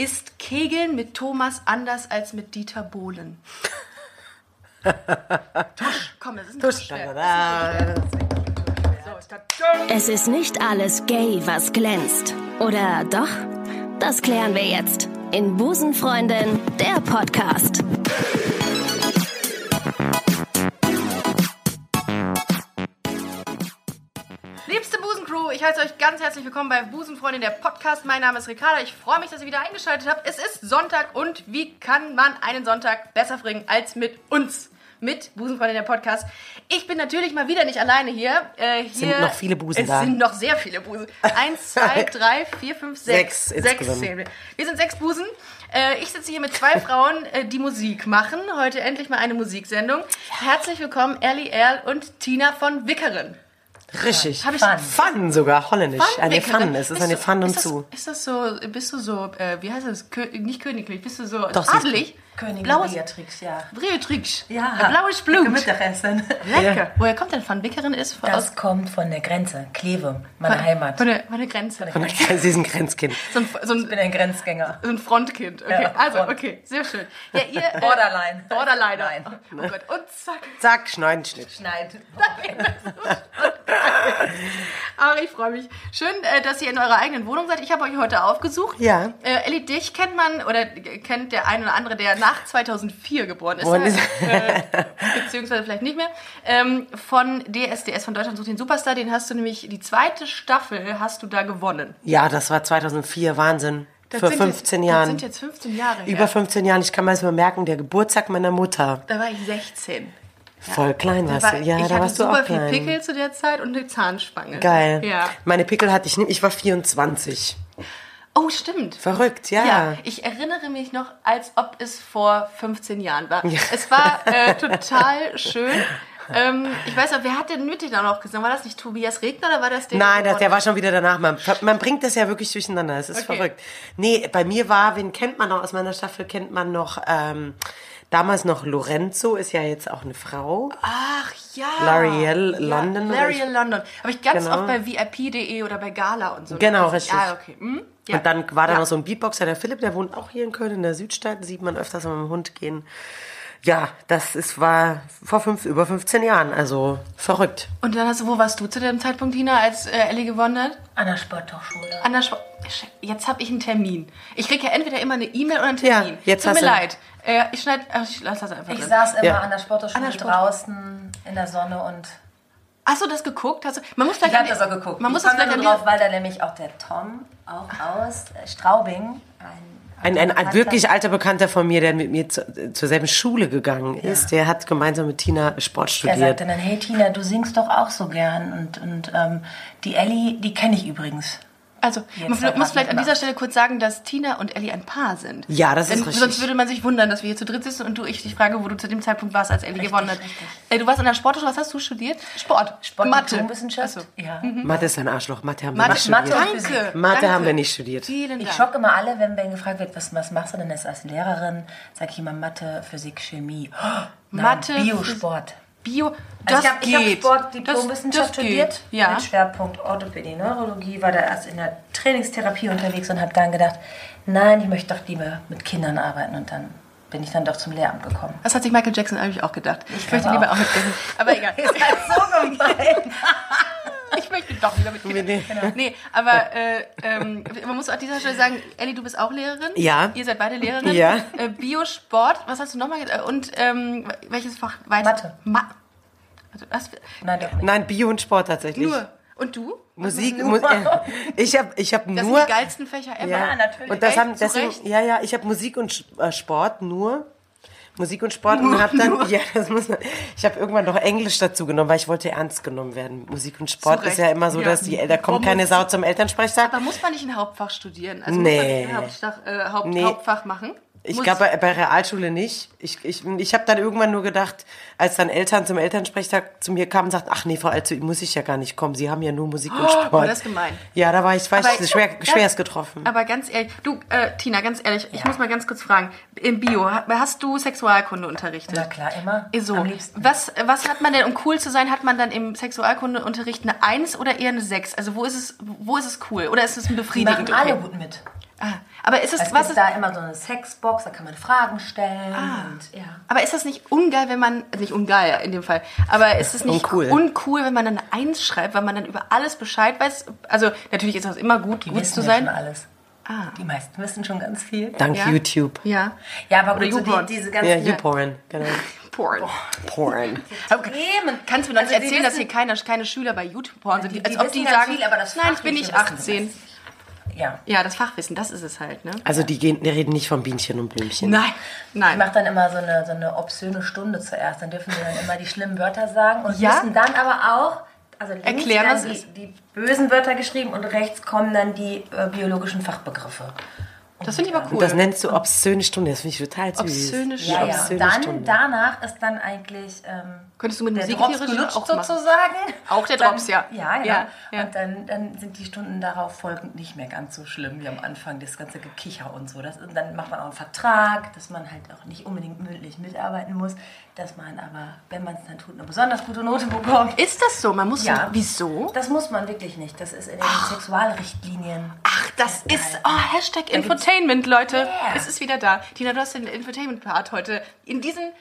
Ist Kegeln mit Thomas anders als mit Dieter Bohlen? Tusch. Komm, das ist ein Tusch. Es ist nicht alles gay, was glänzt. Oder doch? Das klären wir jetzt in Busenfreundin, der Podcast. Ich heiße euch ganz herzlich willkommen bei Busenfreundin, der Podcast. Mein Name ist Ricarda. Ich freue mich, dass ihr wieder eingeschaltet habt. Es ist Sonntag und wie kann man einen Sonntag besser bringen als mit uns? Mit Busenfreundin, der Podcast. Ich bin natürlich mal wieder nicht alleine hier. Äh, hier Sind noch viele Busen es da. sind noch sehr viele Busen. Eins, zwei, drei, vier, fünf, sechs. Sechs Sechs wir. Wir sind sechs Busen. Äh, ich sitze hier mit zwei Frauen, äh, die Musik machen. Heute endlich mal eine Musiksendung. Herzlich willkommen, Ellie Erl und Tina von Wickeren. Richtig. Hab ich- Fun. Fun sogar, holländisch. eine Wickerin. Fun. Es ist Bist eine Fun und ist zu. Ist das so, bist du so, äh, wie heißt das, Kö nicht königlich, bist du so Doch, ist adelig? Königin Blaues, Beatrix, ja. Beatrix. Ja. Blaues Blut. Mittagessen. Lecker. Woher kommt denn von Wickerin ist? Von, Das kommt von der Grenze, Kleve, meine Heimat. Von der, von der Grenze. Von der, sie ist ein Grenzkind. So ein, so Ich ein, bin ein Grenzgänger. so ein Frontkind. Okay, Ja, also, Front. okay, sehr schön. Ja, ihr, äh, Borderline. Borderline. Nein. Oh Gott, und zack. Zack, schneiden, Schnitt. Schneid. Aber ich freue mich. Schön, äh, dass ihr in eurer eigenen Wohnung seid. Ich habe euch heute aufgesucht. Ja. Äh, Ellie, dich kennt man oder kennt der ein oder andere, der nach 2004 geboren ist. Ist. äh, beziehungsweise vielleicht nicht mehr. Ähm, von DSDS, von Deutschland sucht den Superstar. Den hast du nämlich, die zweite Staffel hast du da gewonnen. Ja, das war 2004, Wahnsinn. Das Für sind 15 jetzt, Jahren. Das sind jetzt 15 Jahre her. Über 15 Jahren. Ich kann mir das mal merken, der Geburtstag meiner Mutter. Da war ich 16. Voll klein warst war, du. Ja, ich da hatte warst du super auch viel klein. Pickel zu der Zeit und eine Zahnspange. Geil. Ja. Meine Pickel hatte ich nicht. Ich war 24. Oh, stimmt. Verrückt, ja. Ja, ich erinnere mich noch, als ob es vor 15 Jahren war. Ja. Es war äh, total schön. Ähm, ich weiß auch, wer hat denn mit dir da noch gesungen? War das nicht Tobias Regner oder war das der? Nein, das, der war schon wieder danach. Man, man bringt das ja wirklich durcheinander. Es ist Okay. verrückt. Nee, bei mir war, wen kennt man noch aus meiner Staffel? Kennt man noch, ähm, damals noch Lorenzo, ist ja jetzt auch eine Frau. Ach ja. L'Oreal London oder L'Oreal London. Habe ich ganz Genau. oft bei VIP.de oder bei Gala und so. Genau, gelesen. richtig. Ja, okay. Hm? Ja. Und dann war da Ja. noch so ein Beatboxer, der Philipp, der wohnt auch hier in Köln in der Südstadt. Sieht man öfters mit dem Hund gehen. Ja, das ist, war vor fünf, über 15 Jahren, also verrückt. Und dann hast du, wo warst du zu dem Zeitpunkt, Tina, als äh, Ellie gewonnen hat? An der Sporthochschule. An der Sp Jetzt habe ich einen Termin. Ich kriege ja entweder immer eine E-Mail oder einen Termin. Ja, jetzt Tut hast mir du- leid. Äh, ich schneide, ich lasse das einfach Ich drin. saß immer Ja. an der Sporthochschule An der Sporthochschule. draußen in der Sonne und Hast du das geguckt? Hast du, man muss vielleicht ich habe das auch geguckt. Man muss ich das komme vielleicht drauf, weil da nämlich auch der Tom, auch aus äh, Straubing, ein, Ein, ein, ein wirklich alter Bekannter von mir, der mit mir zu, zur selben Schule gegangen ist, der hat gemeinsam mit Tina Sport Er studiert. sagte dann, hey Tina, du singst doch auch so gern. Und, und ähm, die Ellie, die kenne ich übrigens. Also Jetzt man muss vielleicht an dieser Stelle kurz sagen, dass Tina und Ellie ein Paar sind. Ja, das ist Denn richtig. Sonst würde man sich wundern, dass wir hier zu dritt sitzen und du ich dich frage, wo du zu dem Zeitpunkt warst, als Ellie Richtig, gewonnen hat. richtig. Äh, du warst an der Sporthochschule, was hast du studiert? Sport. Sport Mathe. Diplomwissenschaft. Achso. Ja. Mathe ist ein Arschloch. Mathe haben wir Mathe, nicht Mathe- studiert. Physik. Danke. Mathe Danke. haben wir nicht studiert. Vielen Ich Dank. schock immer alle, wenn wenn gefragt wird, was, was machst du denn jetzt als Lehrerin? Sag ich immer Mathe, Physik, Chemie. Oh, Mathe, Biosport. Bio, das Also ich habe hab geht. Sport, Das- Diplom-Wissenschaft das geht. studiert Ja. mit Schwerpunkt Orthopädie, Neurologie, war da erst in der Trainingstherapie unterwegs und habe dann gedacht, nein, ich möchte doch lieber mit Kindern arbeiten und dann bin ich dann doch zum Lehramt gekommen. Das hat sich Michael Jackson eigentlich auch gedacht. Ich, möchte glaube lieber auch. mit Kindern. Aber egal. Ihr seid so gemein. Ich möchte doch lieber mit Kindern. Nee. Nee, aber äh, ähm, man muss an dieser Stelle sagen, Ellie, du bist auch Lehrerin. Ja. Ihr seid beide Lehrerin. Ja. Äh, Biosport, was hast du nochmal gesagt? Und ähm, welches Fach weiter? Mathe. Ma also das, Nein, doch nicht. Nein, Bio und Sport tatsächlich. nur. Und du? Musik, Nur. Mu ich habe ich hab Das nur... sind die geilsten Fächer ever. Ja, natürlich. Und das Echt? haben, deswegen, ja, ja, ich habe Musik und äh, Sport nur. Musik und Sport und habe dann, ja, das muss man, ich habe irgendwann noch Englisch dazu genommen, weil ich wollte ernst genommen werden. Musik und Sport Zu ist ja immer so, dass die, da kommt Warum keine Sau zum Elternsprechtag. Aber muss man nicht ein Hauptfach studieren? Also Nee. muss man ein Hauptfach, äh, Haupt, Nee. Hauptfach machen? Ich glaube, bei, bei Realschule nicht. Ich, ich, ich habe dann irgendwann nur gedacht, als dann Eltern zum Elternsprechtag zu mir kamen und sagten, ach nee, Frau Alzu, muss ich ja gar nicht kommen. Sie haben ja nur Musik und Sport. oh, das ist gemein. Ja, da war ich, war ich schwer, ganz- schwerst getroffen. Aber ganz ehrlich, du, äh, Tina, ganz ehrlich, ich Ja. muss mal ganz kurz fragen. Im Bio, ha- hast du Sexualkunde unterrichtet? Na klar, immer. So, Am liebsten. was, was hat man denn, um cool zu sein, hat man dann im Sexualkundeunterricht eine 1 oder eher eine 6? Also wo ist es, wo ist es cool? Oder ist es ein befriedigend? machen alle okay? gut mit. Ah, aber ist es, Es was gibt ist, da immer so eine Sexbox, da kann man Fragen stellen. Ah. Und, ja. aber ist das nicht ungeil, wenn man, also nicht ungeil in dem Fall, aber ist es nicht Uncool. uncool, wenn man dann eins schreibt, weil man dann über alles Bescheid weiß? Also natürlich ist das immer gut, Die gut zu ja sein. schon alles. Ah. Die meisten wissen schon ganz viel. Dank Ja. YouTube. Ja. Ja, aber Oder gut, so die, diese ganzen Ja, YouPorn, genau. Porn. Porn. Okay. Kannst du mir doch nicht Also die erzählen, dass wissen- hier keine, keine Schüler bei YouTube-Porn sind, die- als die ob wissen die sagen, viel, aber das nein, ich bin nicht fachliche Wissen 18. Ja. Ja, das Fachwissen, das ist es halt, ne? Also die, gehen, die reden nicht von Bienchen und Blümchen. Nein, Ich nein. mache dann immer so eine, so eine obszöne Stunde zuerst. Dann dürfen sie dann immer die schlimmen Wörter sagen und Ja? müssen dann aber auch, also links Erklären, werden es die, die bösen Wörter geschrieben und rechts kommen dann die äh, biologischen Fachbegriffe. Das finde ich aber Und cool. das nennst du obszöne Stunde. Das finde ich total süß. Obszöne Ja, Stunde. ja. obszöne Und dann, Stunde. danach ist dann eigentlich ähm, Könntest du mit der Drops gelutscht auch machen? sozusagen. Auch der Dann- Drops, ja. Ja. Ja, ja. Und dann, dann sind die Stunden darauf folgend nicht mehr ganz so schlimm wie am Anfang, das ganze Gekicher und so. Das, und dann macht man auch einen Vertrag, dass man halt auch nicht unbedingt mündlich mitarbeiten muss, dass man aber, wenn man es dann tut, eine besonders gute Note bekommt. Ist das so? Man muss Ja. so, wieso? Das muss man wirklich nicht. Das ist in den Sexualrichtlinien. Ach, das ist, oh, Hashtag Infotainment, Leute. Yeah. Es ist wieder da. Tina, du hast den Infotainment-Part heute in diesen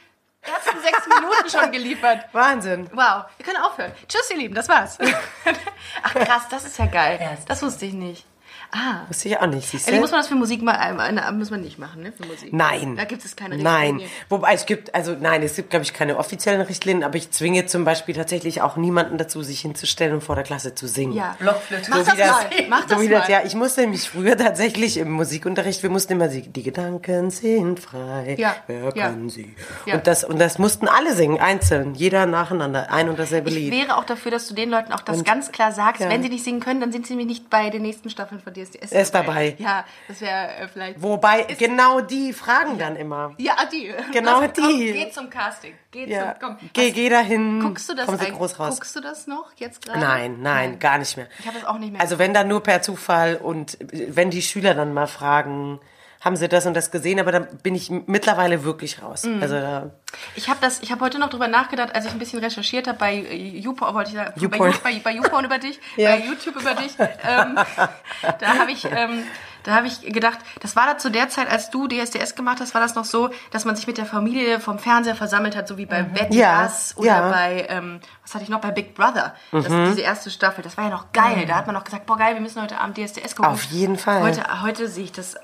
ersten sechs Minuten schon geliefert. Wahnsinn. Wow, wir können aufhören. Tschüss, ihr Lieben, das war's. Ach krass, das ist ja geil. Das wusste ich nicht. Ah. Wusste ich auch nicht, siehst du? muss man das für Musik mal, äh, äh, muss man nicht machen, ne? Für Musik. Nein. Da gibt es keine Nein. Richtlinie. Wobei es gibt, also nein, es gibt, glaube ich, keine offiziellen Richtlinien, aber ich zwinge zum Beispiel tatsächlich auch niemanden dazu, sich hinzustellen und vor der Klasse zu singen. Ja. Blockflöte. Mach So das das, mal. Mach das so wie mal. das, ja, ich musste nämlich früher tatsächlich im Musikunterricht, wir mussten immer singen, die Gedanken sind frei, Ja, wer ja. können sie? Ja. Und, das, und das mussten alle singen, einzeln, jeder nacheinander, ein und dasselbe Ich Lied. wäre auch dafür, dass du den Leuten auch das Und- ganz klar sagst. Ja. Wenn sie nicht singen können, dann sind sie nämlich nicht bei den nächsten Staffeln von DSDS. Er ist dabei. Ja, das wäre äh, vielleicht. Wobei, genau die fragen dann immer. Ja, die. Genau Was- die. Komm, geh zum Casting. Geh Ja, zum. Komm. geh, geh dahin, Guckst du das kommen sie groß raus. Guckst du das noch jetzt gerade? Nein, nein, gar nicht mehr. Ich habe das auch nicht mehr. Also wenn dann nur per Zufall und wenn die Schüler dann mal fragen, haben sie das und das gesehen, aber dann bin ich mittlerweile wirklich raus. Mhm. Also da, Ich habe das, ich habe heute noch drüber nachgedacht, als ich ein bisschen recherchiert habe bei äh, YouPorn, wollte ich sagen, YouPorn. You- bei, bei YouPorn über dich, Ja. bei YouTube über dich. Ähm, da habe ich, ähm, da habe ich gedacht, das war da zu der Zeit, als du DSDS gemacht hast, war das noch so, dass man sich mit der Familie vom Fernseher versammelt hat, so wie bei Wetten Mhm. Ja, Das oder ja. bei, ähm, was hatte ich noch, bei Big Brother. Das, Mhm. diese erste Staffel, das war ja noch geil. Da hat man noch gesagt, boah geil, wir müssen heute Abend DSDS gucken. Auf jeden Fall. Heute, heute sehe ich das, äh,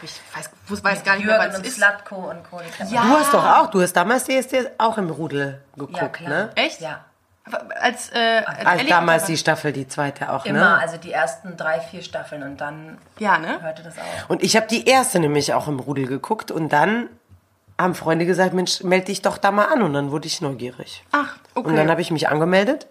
habe ich, weiß, weiß, weiß gar nicht mehr, Jürgen was es und ist. Slatko und Co. Ja. du hast doch auch, du hast damals DSDS auch im Rudel geguckt, Ja, klar. ne? Echt? Ja. Als, äh, als Als damals die Staffel, die zweite auch, Immer, ne? also die ersten drei, vier Staffeln und dann Ja, ne? hörte das auf. Und ich habe die erste nämlich auch im Rudel geguckt und dann haben Freunde gesagt, Mensch, melde dich doch da mal an und dann wurde ich neugierig. Ach, okay. Und dann habe ich mich angemeldet.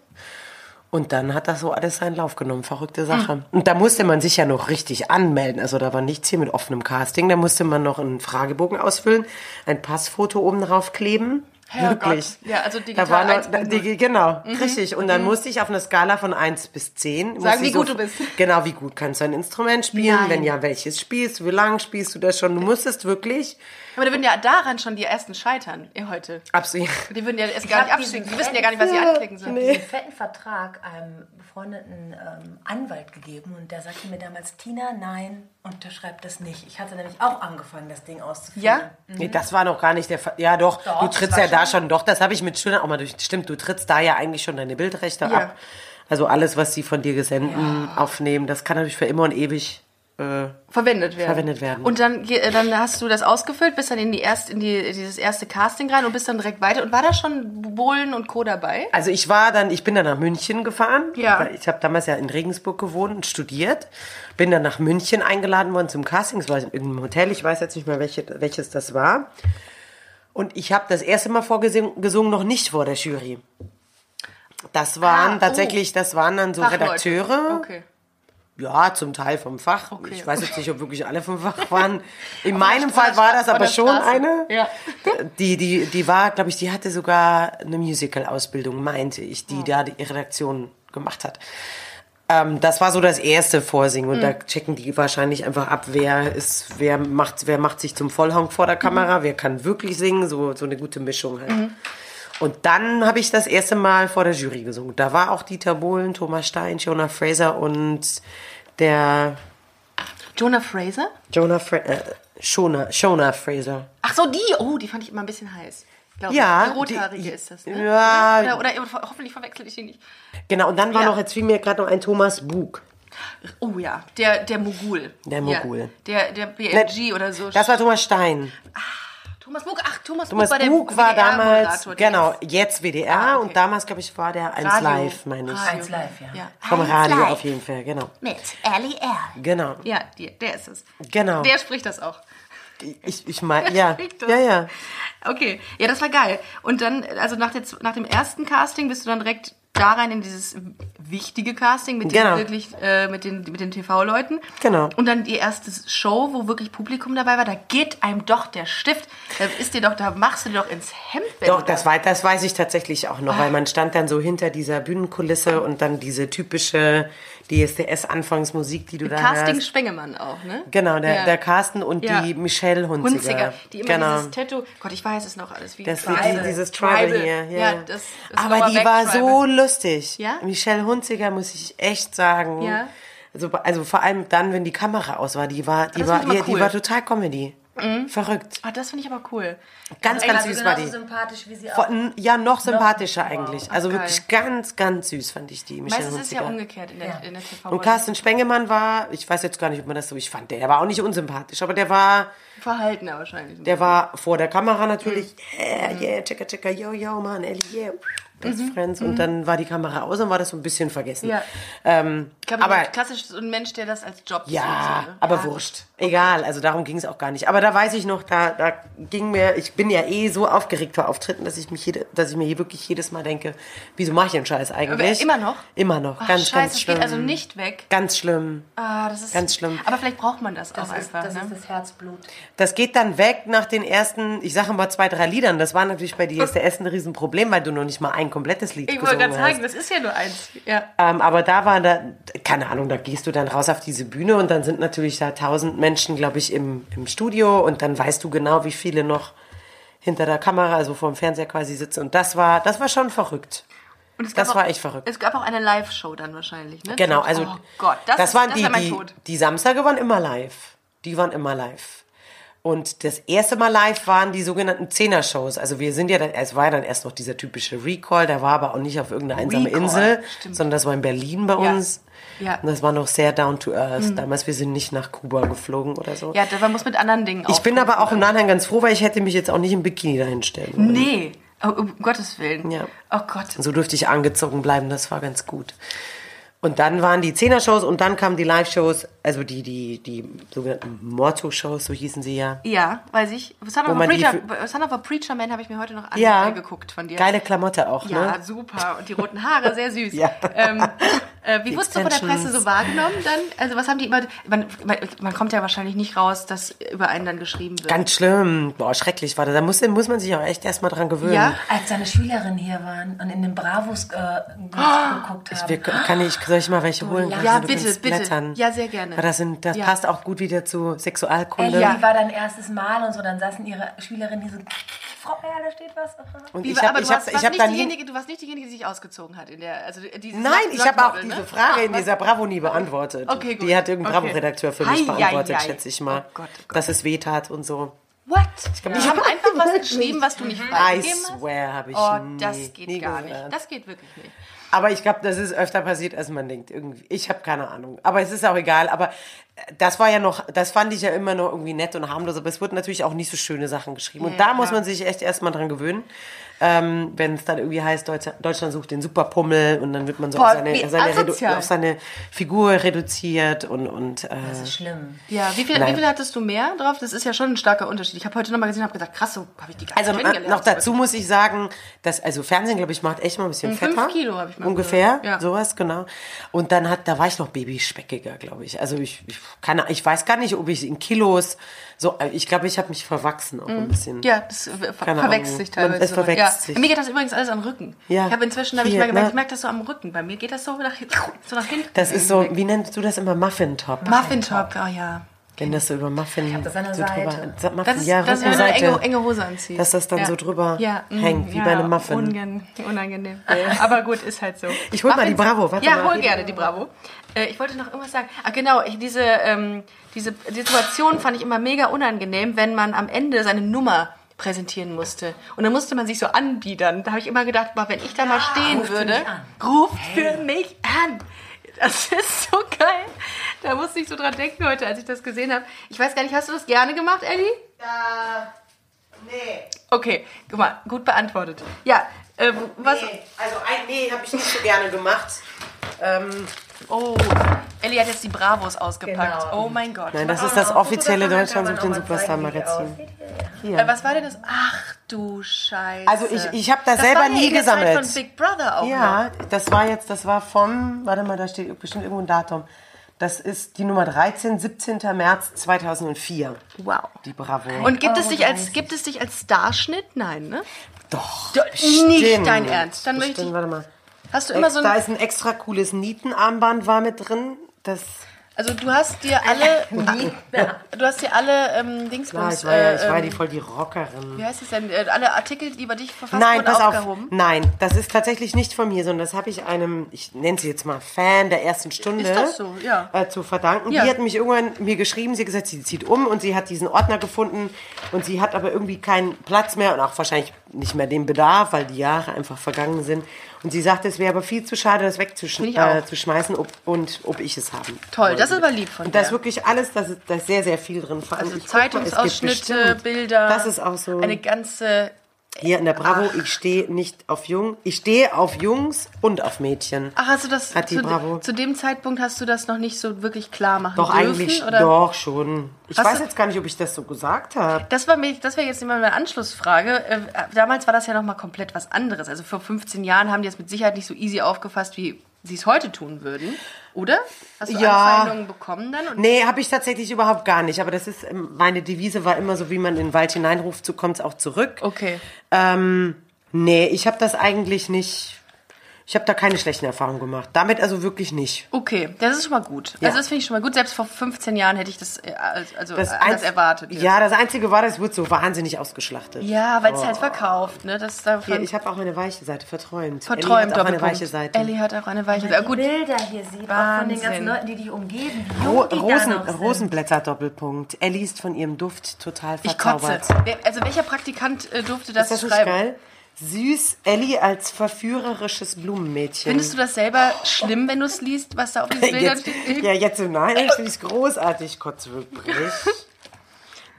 Und dann hat das so alles seinen Lauf genommen. Verrückte Sache. Hm. Und da musste man sich ja noch richtig anmelden. Also da war nichts hier mit offenem Casting. Da musste man noch einen Fragebogen ausfüllen, ein Passfoto oben drauf kleben. Wirklich. Ja, also digital da war noch, 1.0. die, Genau, richtig. Und dann musste ich auf einer Skala von 1 bis 10. musste Mhm. wie ich gut du bist. Genau, wie gut kannst du ein Instrument spielen? Nein. Wenn ja, welches spielst du? Wie lange spielst du das schon? Du musstest wirklich Aber da würden ja daran schon die ersten scheitern, ihr heute. absolut. Die würden ja erst gar nicht abschicken. Die wissen ja gar nicht, was sie anklicken sollen. Ich habe diesen fetten Vertrag einem befreundeten ähm, Anwalt gegeben und der sagte mir damals, Tina, nein, unterschreib das nicht. Ich hatte nämlich auch angefangen, das Ding auszufüllen. Ja? Nee, das war noch gar nicht der Fall. Ja, doch, Doch, du trittst ja da schon- schon, doch, das habe ich mit Schülern auch mal durch. Stimmt, du trittst da ja eigentlich schon deine Bildrechte Ja. ab. Also alles, was sie von dir gesenden aufnehmen, das kann natürlich für immer und ewig. Äh, Verwendet werden. Verwendet werden. Und dann, äh, dann hast du das ausgefüllt, bist dann in, die erst, in die, dieses erste Casting rein und bist dann direkt weiter. Und war da schon Bohlen und Co. dabei? also ich war dann, ich bin dann nach München gefahren. Ja. Ich habe damals ja in Regensburg gewohnt und studiert. Bin dann nach München eingeladen worden zum Casting. Es war in einem Hotel, ich weiß jetzt nicht mehr, welche, welches das war. Und ich habe das erste Mal vorgesungen, gesungen, noch nicht vor der Jury. Das waren Ah, oh. tatsächlich, das waren dann so Fachleute. Redakteure. Okay. Ja, zum Teil vom Fach. Okay. Ich weiß jetzt nicht, ob wirklich alle vom Fach waren. In meinem Fall war das aber schon eine. Ja. Die, die, die war, glaube ich, die hatte sogar eine Musical-Ausbildung, meinte ich, Oh. die da die Redaktion gemacht hat. Ähm, das war so das erste Vorsingen und Mhm. da checken die wahrscheinlich einfach ab, wer ist, wer macht, wer macht sich zum Vollhonk vor der Kamera, Mhm. wer kann wirklich singen, so, so eine gute Mischung halt. Und dann habe ich das erste Mal vor der Jury gesungen. Da war auch Dieter Bohlen, Thomas Stein, Jonah Fraser und der Jonah Fraser? Jonah Fra äh, Shona, Shona Fraser. Ach so, die. Oh, die fand ich immer ein bisschen heiß. Glaub Ja, ich. Die rothaarige die- ist das, ne? ja. Oder, oder, oder hoffentlich verwechsel ich die nicht. Genau, und dann war Ja. noch, jetzt fiel mir gerade noch ein Thomas Bug. Oh ja, der, der Mogul. Der Mogul. Ja, der, der BLG oder so. Das war Thomas Stein. Thomas Bug. Ach, Thomas, Thomas Bug war der Bug war damals, der genau, jetzt WDR Ah, okay. und damals, glaube ich, war der 1 Radio. Live, meine ich. Radio. Eins live, ja. Ja. Vom Radio live auf jeden Fall, genau. Mit Ellie R. Genau, Ja, die, der ist es. genau. Der spricht das auch. Ich, ich meine, ja, ja, ja. Okay, ja, das war geil. Und dann, also nach, der, nach dem ersten Casting bist du dann direkt da rein in dieses wichtige Casting mit den Genau. wirklich äh, mit den mit den TV-Leuten. Genau. Und dann die erste Show, wo wirklich Publikum dabei war, da geht einem doch der Stift. Da ist dir doch, da machst du dir doch ins Hemd. Doch, das, da- wei- das weiß ich tatsächlich auch noch, weil man stand dann so hinter dieser Bühnenkulisse und dann diese typische DSDS-Anfangsmusik, die du da Casting hörst. Spengemann auch, ne? Genau, der, Ja. der Carsten und Ja. die Michelle Hunziger. Hunziger, die immer genau. dieses Tattoo, Gott, ich weiß es noch alles, wie Das, Tribal. die, dieses Tribal, hier. Ja, Ja, das, das Aber die war Tribal. so lustig. Ja? Michelle Hunziger, muss ich echt sagen. Ja. Also, also vor allem dann, wenn die Kamera aus war, die war, die war, ich die, aber die cool. war total Comedy. Verrückt. Ah, das finde ich aber cool. Ganz, ganz also süß war die. sympathisch wie sie auch. Von, ja, noch sympathischer eigentlich. Also Ach, geil. wirklich ganz, ganz süß fand ich die, Michelle Meistens ist es ja umgekehrt in der, in der TV. Und Carsten Spengemann war, ich weiß jetzt gar nicht, ob man das so, ich fand, der war auch nicht unsympathisch, aber der war, Verhaltener wahrscheinlich. der war vor der Kamera natürlich, Mhm. yeah, yeah, chicka, chicka, yo, yo, man, Ellie, yeah, best Mhm. friends. Und dann war die Kamera aus und war das so ein bisschen vergessen. Ja. Ähm, Ich glaube, aber, klassisch so ein Mensch, der das als Job ja, sieht. so, ne? aber wurscht. Egal, also darum ging es auch gar nicht. Aber da weiß ich noch, da, da ging mir, ich bin ja eh so aufgeregt vor Auftritten, dass ich mich jede, dass ich mir hier wirklich jedes Mal denke, wieso mache ich den Scheiß eigentlich? immer noch? Immer noch, Ach, ganz, scheiße, ganz es schlimm. geht also nicht weg. Ganz schlimm. Ah, das ist Ganz schlimm. Aber vielleicht braucht man das, auch Das, ist, einfach. das ne? ist das Herzblut. Das geht dann weg nach den ersten, ich sage mal zwei, drei Liedern. Das war natürlich bei DSDS ein Riesenproblem, weil du noch nicht mal ein komplettes Lied ich wollte gerade sagen, das ist ja nur eins. Ja. Ähm, aber da war da, keine Ahnung, da gehst du dann raus auf diese Bühne und dann sind natürlich da tausend Menschen, glaube ich, im, im Studio und dann weißt du genau, wie viele noch hinter der Kamera, also vor dem Fernseher quasi sitzen. Und das war, das war schon verrückt. Das gab war auch, echt verrückt. Es gab auch eine Live-Show dann wahrscheinlich, ne? Genau, also Oh Gott, das, ist, waren das die, die, die Samstage waren immer live. Die waren immer live. Und das erste Mal live waren die sogenannten Zehner-Shows. Also wir sind ja dann, es war ja dann erst noch dieser typische Recall, der war aber auch nicht auf irgendeiner einsamen Recall, Insel, stimmt. sondern das war in Berlin bei Ja. uns. Ja. Und das war noch sehr down to earth. Damals, wir sind nicht nach Kuba geflogen oder so. Ja, man muss mit anderen Dingen ich bin aber auch im Nachhinein ganz froh, weil ich hätte mich jetzt auch nicht im Bikini dahinstellen wollen. Nee, oh, um Gottes Willen. Ja. Oh Gott. So durfte ich angezogen bleiben, das war ganz gut. Und dann waren die Zehner-Shows und dann kamen die Live-Shows, also die, die, die sogenannten Motto-Shows, so hießen sie ja. Ja, weiß ich. Son of, a Preacher, Son of a Preacher Man habe ich mir heute noch Ja, angeguckt von dir. geile Klamotte auch, Ja, ne? super. Und die roten Haare, sehr süß. Ja. Ähm, äh, wie wurdest du von der Presse so wahrgenommen dann? Also was haben die immer... Man, man, man kommt ja wahrscheinlich nicht raus, dass über einen dann geschrieben wird. Ganz schlimm. Boah, schrecklich war das. Da muss, muss man sich auch echt erstmal dran gewöhnen. Ja? Als seine Schülerinnen hier waren und in den Bravos äh, geguckt haben. Wir, kann ich, soll ich mal welche holen? Ja, Du bitte, bitte. blättern. Ja, sehr gerne. Weil das, sind, das Ja. passt auch gut wieder zu Sexualkunde. Ellie war dein erstes Mal und so, dann saßen ihre Schülerinnen hier so, Frau Erle, da steht was. Und Wie, ich habe aber ich du, hab, warst, ich warst hab nicht da nie... diejenige, du warst nicht diejenige, die sich ausgezogen hat. In der, also Nein, ich habe auch Nacktmodel, diese ne? Frage Ah, in dieser Bravo nie beantwortet. Okay, gut. Die hat irgendein Okay. Bravo-Redakteur für mich hei, beantwortet, hei. schätze ich mal. Oh Gott, oh Gott. Dass es weh tat und so. What? Die haben einfach was geschrieben, was du nicht I freigegeben hast? swear, habe ich Oh, nie, das geht nie gar gehört. nicht. Das geht wirklich nicht. Aber ich glaube, das ist öfter passiert, als man denkt. Irgendwie. Ich habe keine Ahnung. Aber es ist auch egal. Aber äh, das war ja noch, das fand ich ja immer noch irgendwie nett und harmlos. Aber es wurden natürlich auch nicht so schöne Sachen geschrieben. Und Ja, da muss man sich echt erstmal dran gewöhnen. Ähm, Wenn es dann irgendwie heißt, Deutschland, sucht den Superpummel und dann wird man so Boah, auf, seine, seine auf seine Figur reduziert und, und äh, Das ist schlimm. Ja, wie viel, wie viel hattest du mehr drauf? Das ist ja schon ein starker Unterschied. Ich habe heute nochmal gesehen und habe gedacht, krass, so habe ich die gar Also noch dazu muss ich sagen, dass also Fernsehen, glaube ich, macht echt mal ein bisschen fünf fetter. Kilo habe ich mal ungefähr. Ja. sowas genau. Und dann hat, da war ich noch babyspeckiger, glaube ich. Also ich, ich kann, ich weiß gar nicht, ob ich in Kilos so, äh, ich glaube, ich habe mich verwachsen auch ein bisschen. Mhm. Ja, das ver Keine verwechselt sich teilweise. Es verwechselt ja. sich. Mir geht das übrigens alles am Rücken. Ja. Ich habe inzwischen, habe ich mal gemerkt, ne? ich merke das so am Rücken. Bei mir geht das so nach, so nach hinten. Das ist so, wie nennst du das immer, Muffin-Top? Muffin Top, oh ja. Wenn das so über Muffin das an der so drüber, Seite. Sa- Muffin, Das ist, ja, das ist, wenn Rückenseite, enge, enge Hose anziehst. dass das dann ja. so drüber ja, mm, hängt, wie ja, bei einem Muffin. Ungen, unangenehm. Aber gut, ist halt so. Ich hol mal die Muffins- Bravo, warte ja, mal. hol gerne die Bravo. Äh, ich wollte noch irgendwas sagen. Ah, genau, ich, diese, ähm, diese Situation fand ich immer mega unangenehm, wenn man am Ende seine Nummer präsentieren musste. Und dann musste man sich so anbiedern. Da habe ich immer gedacht, boah, wenn ich da mal stehen würde, ruft für mich an. Das ist so geil. Da musste ich so dran denken heute, als ich das gesehen habe. Ich weiß gar nicht, hast du das gerne gemacht, Ellie? nee, Okay, guck mal, gut beantwortet. Ja, äh, was? nee, also ein, nee, habe ich nicht so gerne gemacht. Ähm, Oh, Ellie hat jetzt die Bravos ausgepackt. Genau. Oh mein Gott. nein, das ist das noch- offizielle Deutschland sucht den Superstar-Magazin. Äh, was war denn das? Ach du Scheiße. Also ich, ich habe das, das selber war ja nie in der Zeit gesammelt. von Big Brother auch noch. Ja, das war jetzt, das war vom, warte mal, da steht bestimmt irgendwo ein Datum. Das ist die Nummer 13, 17. März 2004. Wow. Die Bravo. Und gibt es dich als gibt es dich als Starschnitt? Nein, ne? doch, Doch, nicht dein Ernst. Dann möchte Bestimmt, ich. warte mal. Hast du immer so da ein. ist ein extra cooles Nietenarmband war mit drin. Das, Also du hast dir alle. du hast dir alle ähm, Dingsbums. ich war, ja, ich war ähm, die voll die Rockerin. wie heißt es denn? Äh, alle Artikel, die über dich verfasst Nein, wurden, pass auf. aufgehoben. Nein, das ist tatsächlich nicht von mir, sondern das habe ich einem, ich nenne sie jetzt mal Fan der ersten Stunde Ist das so? Ja. äh, zu verdanken. Ja. Die hat mich irgendwann mir geschrieben, sie hat gesagt, sie zieht um und sie hat diesen Ordner gefunden und sie hat aber irgendwie keinen Platz mehr und auch wahrscheinlich nicht mehr den Bedarf, weil die Jahre einfach vergangen sind. Und sie sagte, es wäre aber viel zu schade, das wegzuschmeißen schmeißen, ob, und ob ich es haben Toll, das ist wollte. aber lieb von Und da ist dir. wirklich alles, da ist, da ist sehr, sehr viel drin. Vor allem, Also Zeitungsausschnitte, Bilder. Das ist auch so. Eine ganze. Hier in der Bravo, ich stehe nicht auf Jung, ich stehe auf Jungs und auf Mädchen. Ach, hast du das Hat die zu, Bravo. zu dem Zeitpunkt hast du das noch nicht so wirklich klar machen Doch dürfen? eigentlich, oder? doch schon. Ich Hast weiß du- jetzt gar nicht, ob ich das so gesagt habe. Das war mir, das wäre jetzt immer meine Anschlussfrage. Äh, damals war das ja noch mal komplett was anderes. Also vor 15 Jahren haben die es mit Sicherheit nicht so easy aufgefasst, wie sie es heute tun würden, oder? Hast du Ja. Anfeindungen bekommen dann? Und Nee, habe ich tatsächlich überhaupt gar nicht. Aber das ist, ähm, meine Devise war immer so, wie man in den Wald hineinruft, so kommt es auch zurück. okay. Ähm, nee, ich habe das eigentlich nicht, ich habe da keine schlechten Erfahrungen gemacht. Damit also wirklich nicht. Okay, das ist schon mal gut. Ja. Also das finde ich schon mal gut. Selbst vor 15 Jahren hätte ich das äh, als- also Das anders erwartet. jetzt. Ja, das Einzige war, das wird so wahnsinnig ausgeschlachtet. Ja, weil es halt verkauft, ne? Das Hier, davon ich habe auch eine weiche Seite, verträumt. verträumt Ellie hat auch eine Doppelpunkt. weiche Seite. Ellie hat auch eine weiche Seite. Gut, Bilder hier sieht, auch von den Wahnsinn. ganzen Leuten, die dich umgeben, Ro die Rosen, da noch sind. Rosenblätter Doppelpunkt. Ellie ist von ihrem Duft total ich kotze. verzaubert. Also welcher Praktikant äh, durfte das, Ist das nicht schreiben? geil? Süß Ellie als verführerisches Blumenmädchen. Findest du das selber schlimm, wenn du es liest, was da auf diesen Bildern steht? Ja, jetzt im Nein finde ich es großartig, wirklich.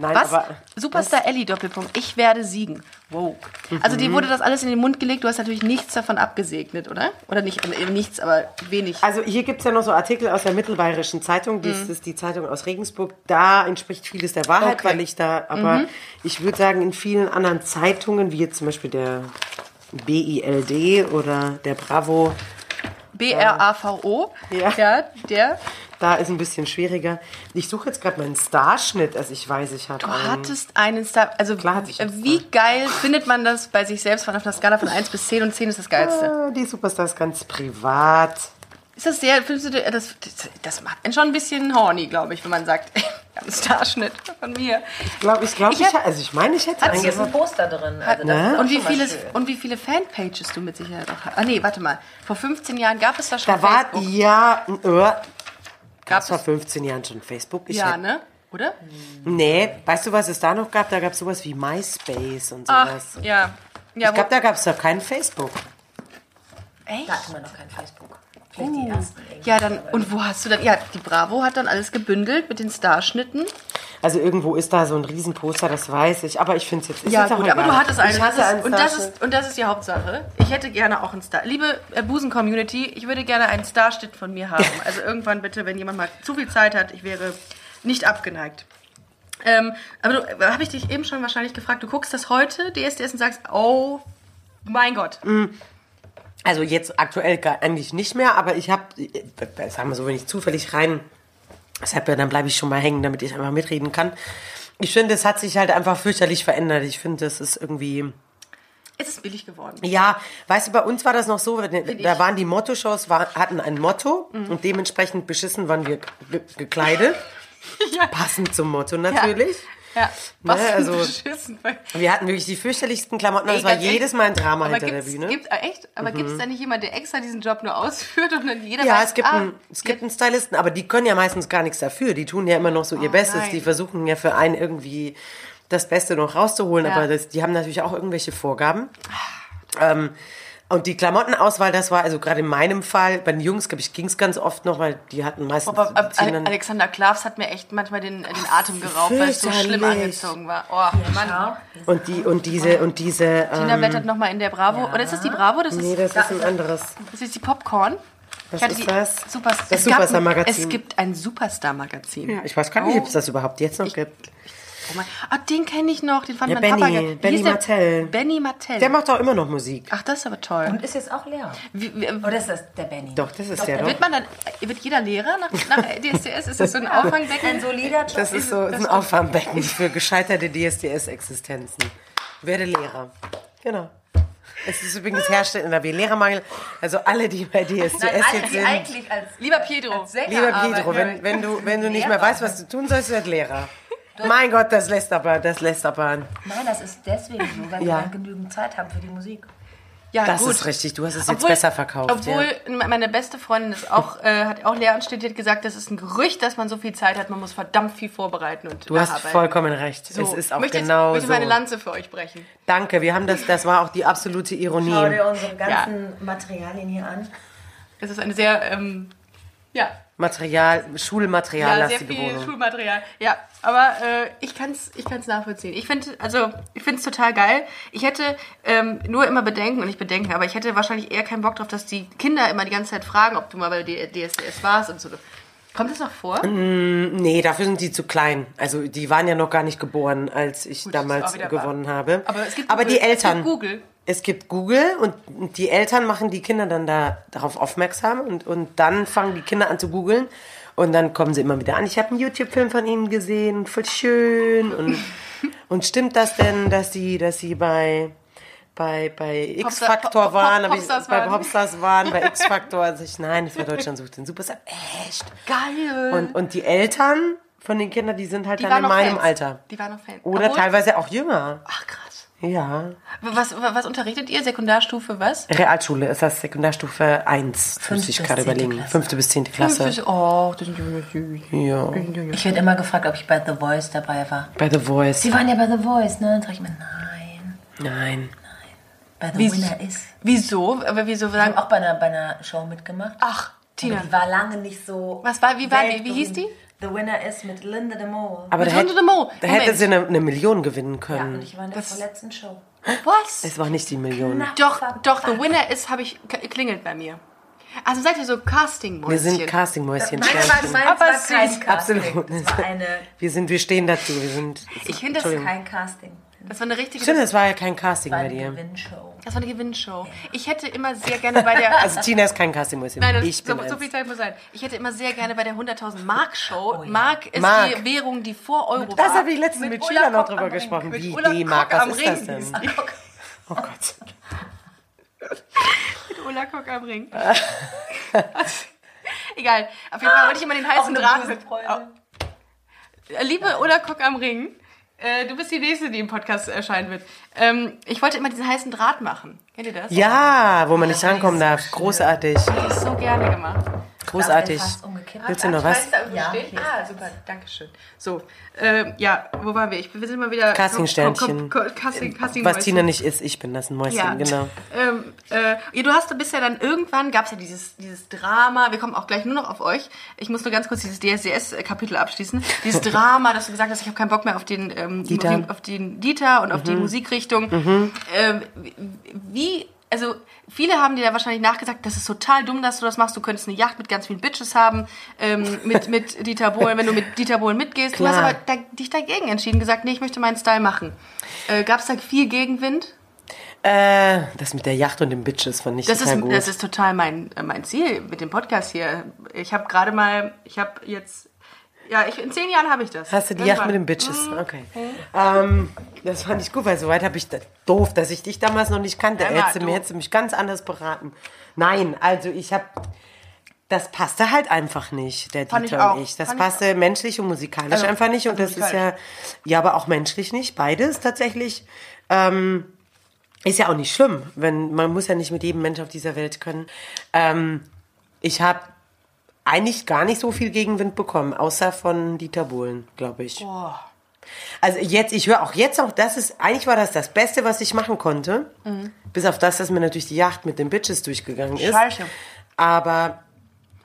Nein, Was? Superstar Ellie Doppelpunkt. Ich werde siegen. Wow. Also Mhm. dir wurde das alles in den Mund gelegt. Du hast natürlich nichts davon abgesegnet, oder? Oder nicht äh, nichts, aber wenig. Also hier gibt es ja noch so Artikel aus der Mittelbayerischen Zeitung, das ist die Zeitung aus Regensburg. Da entspricht vieles der Wahrheit, Okay. weil ich da, aber ich würde sagen, in vielen anderen Zeitungen, wie jetzt zum Beispiel der BILD oder der Bravo, B-R-A-V-O. Ja. ja, der. Da ist ein bisschen schwieriger. Ich suche jetzt gerade meinen Starschnitt, also ich weiß, ich habe Du einen. hattest einen Star. Also, Klar hatte ich einen wie geil findet man das bei sich selbst von auf einer Skala von 1 bis 10 und 10 ist das Geilste? Ah, Die Superstar ist ganz privat. Ist das sehr, findest du, das, das, macht einen schon ein bisschen horny, glaube ich, wenn man sagt, ein Starschnitt von mir. Ich glaube, ich, glaub, Ich ich, hab- also ich meine, ich hätte Hier einen ist ein. Poster drin. Also auch Und wie, viele, und wie viele Fanpages du mit Sicherheit auch hast. Ah, nee, warte mal. Vor 15 Jahren gab es da schon Da war, Facebook. ja, äh, Gab gab es vor es? 15 Jahren schon Facebook. Ich Ja, hätte- ne? Oder? Nee, weißt du, was es da noch gab? Da gab es sowas wie MySpace und Ach, sowas. ja. Ja, ich glaube, da gab es doch kein Facebook. echt? Da hatten wir noch kein Facebook. Vielleicht die ersten. irgendwie. Ja, dann, und wo hast du dann, ja, die Bravo hat dann alles gebündelt mit den Starschnitten. Also irgendwo ist da so ein Riesenposter, das weiß ich. Aber ich finde es jetzt ist Ja, jetzt auch gut, aber du hattest einen. Das ist, und, das ist, und das ist die Hauptsache. Ich hätte gerne auch einen Star. Liebe äh, Busen-Community, ich würde gerne einen Starschnitt von mir haben. Also irgendwann bitte, wenn jemand mal zu viel Zeit hat, ich wäre nicht abgeneigt. Ähm, aber du, habe ich dich eben schon wahrscheinlich gefragt, du guckst das heute, DSDS, und sagst, oh mein Gott. Also jetzt aktuell gar, eigentlich nicht mehr, aber ich habe, sagen wir so, wenn ich zufällig rein, deshalb ja, dann bleibe ich schon mal hängen, damit ich einfach mitreden kann. Ich finde, es hat sich halt einfach fürchterlich verändert. Ich finde, es ist irgendwie, Es ist billig geworden. ja, weißt du, bei uns war das noch so, da ich. Mhm. waren die Motto-Shows, war, hatten ein Motto und dementsprechend beschissen waren wir ge gekleidet. Ja. Passend zum Motto natürlich. Ja, was Ne, also- beschissen. Wir hatten wirklich die fürchterlichsten Klamotten. Ey, Das war jedes. Mal ein Drama hinter der Bühne. Gibt, äh, echt? Aber gibt es da nicht jemand, der extra diesen Job nur ausführt und dann jeder Ja, weiß, es gibt, ah, einen, es gibt einen Stylisten, aber die können ja meistens gar nichts dafür. Die tun ja immer noch so ihr Oh, Bestes. nein. Die versuchen ja für einen irgendwie das Beste noch rauszuholen, Ja. aber das, die haben natürlich auch irgendwelche Vorgaben. Ähm, und die Klamottenauswahl, das war also gerade in meinem Fall, bei den Jungs, glaube ich, ging es ganz oft noch, weil die hatten meistens. Aber dann- Alexander Klavs hat mir echt manchmal den, den Atem geraubt, weil es so schlimm angezogen war. Oh, Mann. Und die und diese und diese. Tina Ähm, blättert nochmal in der Bravo. Oder ist das die Bravo? Das ist, nee, das ist ein anderes. das ist die Popcorn. Was Ich ist die das? Super, Das Superstar-Magazin. Es gibt ein Superstar-Magazin. Ja, ich weiß gar nicht, ob es das überhaupt jetzt noch gibt. Oh mein, ah, den kenne ich noch, den fand Ja, mein Papa Benny, ge- Wie Benny? Martell. Benny Martell. Der macht auch immer noch Musik. Ach, das ist aber toll. Und ist jetzt auch leer. Wie, wie, Oder ist das der Benny? Doch, das ist der doch. wird man dann, wird jeder Lehrer nach, nach DSDS? Ist das so ein Auffangbecken? Ein solider Job. Das ist so ein Auffangbecken für gescheiterte DSDS-Existenzen. Werde Lehrer. Genau. Es ist übrigens herrscht in der Lehrermangel. Also alle, die bei DSDS Nein, jetzt eigentlich, sind. eigentlich als, Lieber Pedro. als Lieber Pedro, wenn, wenn, du, wenn du nicht mehr Lehrer. weißt, was du tun sollst, werd Lehrer. Mein Gott, das lässt aber, das lässt aber. Nein, das ist deswegen so, weil Ja. wir dann genügend Zeit haben für die Musik. Ja, Das gut. ist richtig. Du hast es jetzt besser verkauft. Obwohl ja. meine beste Freundin ist auch, äh, hat auch Lehramt studiert, gesagt, das ist ein Gerücht, dass man so viel Zeit hat, man muss verdammt viel vorbereiten und Du hast nacharbeiten. vollkommen recht. So, Es ist auch möchte genau jetzt, möchte so. meine Lanze für euch brechen. Danke, wir haben das, das war auch die absolute Ironie. Schau dir unsere ganzen Materialien hier an. Es ist eine sehr, ähm, ja, Material, Schulmaterial ja, sehr viel Wohnung. Schulmaterial. Ja, aber äh, ich kann es ich kann's nachvollziehen. Ich finde also ich finde es total geil. Ich hätte ähm, nur immer Bedenken und nicht Bedenken, aber ich hätte wahrscheinlich eher keinen Bock drauf, dass die Kinder immer die ganze Zeit fragen, ob du mal bei D- DSDS warst und so. Kommt das noch vor? Nee, dafür sind die zu klein. Also die waren ja noch gar nicht geboren, als ich Gut, damals gewonnen habe. Aber es gibt Aber Google. die Eltern. Es gibt Google. Es gibt Google und die Eltern machen die Kinder dann da darauf aufmerksam und, und dann fangen die Kinder an zu googeln und dann kommen sie immer wieder an. Ich habe einen YouTube-Film von ihnen gesehen, voll schön und, und stimmt das denn, dass sie, dass sie bei bei, bei Pop- waren, Pop- ich, Popstars bei. Popstars waren, bei X-Factor, also ich, nein, das war Deutschland sucht den Superstar. Echt? Geil. Und, und die Eltern von den Kindern, die sind halt die dann in meinem Fans. Alter. Die waren noch Fans. Oder Obwohl- teilweise auch jünger. Ach krass. Ja. Was, was unterrichtet ihr? Sekundarstufe was? Realschule ist das Sekundarstufe 1, müsste Fünfte ich bis gerade zehnte überlegen. Klasse. Fünfte bis zehnte Klasse. Oh, das sind. Ja. Ich werde immer gefragt, ob ich bei The Voice dabei war. Bei The Voice. Sie waren ja bei The Voice, ne? Dann sag ich mir, nein. Nein. Bei The Wie- Winner ist. Wieso? Aber wieso Wir haben sagen? auch bei einer, bei einer Show mitgemacht. Ach, Tina. Die war lange nicht so. Was war- wie war die? Wie hieß die? The Winner is mit Linda de Mol. Aber da, Mit de Mo. da hätte sie eine, eine Million gewinnen Ja, können. und ich war in der Das- vorletzten Show. Was? es war nicht die Million. Doch, doch, The Winner ist, habe ich, klingelt bei mir. Also seid ihr so Casting-Mäuschen? Wir sind Castingmäuschen. Nein, aber meins Aber war kein. Casting. Absolut. Das war eine. Wir sind, wir stehen dazu. Wir sind. Ich finde das. Kein Casting. das war eine richtige, Stimmt, das, das war ja kein Casting war bei eine dir. Gewinnshow. Das war eine Gewinnshow. Ich hätte immer sehr gerne bei der, Also Tina ist kein Castingmäuschen. nein, das, ich bin so, so eins. viel Zeit muss sein. Ich hätte immer sehr gerne bei der 100.000 Mark Show. Mark ist Mark. die Währung, die vor Euro war. Das habe ich letztens mit, Mit Ulla noch drüber gesprochen. Mit Wie D-Mark, was am ist Ring das denn? Oh Gott. Mit Ulla Kock am Ring. Egal. Auf jeden Fall wollte ich immer den heißen Draht Liebe Ulla Kock am Ring, äh, du bist die Nächste, die im Podcast erscheinen wird. Ähm, ich wollte immer diesen heißen Draht machen. Kennt ihr das? Ja, wo man nicht rankommen darf. Großartig. Das ist so gerne gemacht. Großartig. Willst du noch was? Ja, Ah, super, danke schön. So, ähm, ja, wo waren wir? Ich, wir sind mal wieder... Castingsternchen. Casting, Casting Was Tina nicht ist, ich bin das ein Mäuschen, Ja, genau. Ähm, äh, ja, du hast ja dann irgendwann gab es ja dieses dieses Drama. Wir kommen auch gleich nur noch auf euch. Ich muss nur ganz kurz dieses DSDS-Kapitel abschließen. Dieses Drama, dass du gesagt hast, ich habe keinen Bock mehr auf den ähm, Dieter. Mhm. Auf, den, auf den Dieter und auf die Musikrichtung. Ähm, wie also viele haben dir ja wahrscheinlich nachgesagt, das ist total dumm, dass du das machst. Du könntest eine Yacht mit ganz vielen Bitches haben, ähm, mit, mit Dieter Bohlen, wenn du mit Dieter Bohlen mitgehst. Du hast Klar. aber da, dich dagegen entschieden, gesagt, nee, ich möchte meinen Style machen. Äh, Gab es da viel Gegenwind? Äh, das mit der Yacht und den Bitches fand ich Das total ist, gut. das ist total mein, äh, mein Ziel mit dem Podcast hier. Ich habe gerade mal, ich habe jetzt, ja, ich, in zehn Jahren habe ich das. Hast du die Irgendwann. mit den Bitches? Okay. Ähm, das fand ich gut, weil soweit habe ich das doof, dass ich dich damals noch nicht kannte. Ja, Hättest du mir hättest du mich ganz anders beraten. Nein, also ich habe das passte halt einfach nicht, der Fand ich Dieter auch. und ich. Das Fand ich passte menschlich und musikalisch Also, einfach nicht. Und also das ist ja, ja, aber auch menschlich nicht. Beides tatsächlich. Ähm, ist ja auch nicht schlimm, wenn man muss ja nicht mit jedem Mensch auf dieser Welt können. Ähm, ich habe eigentlich gar nicht so viel Gegenwind bekommen, außer von Dieter Bohlen, glaube ich. Also jetzt, ich höre auch jetzt noch, das ist, eigentlich war das das Beste, was ich machen konnte. Mhm. Bis auf das, dass mir natürlich die Yacht mit den Bitches durchgegangen ist. Scheiße. Aber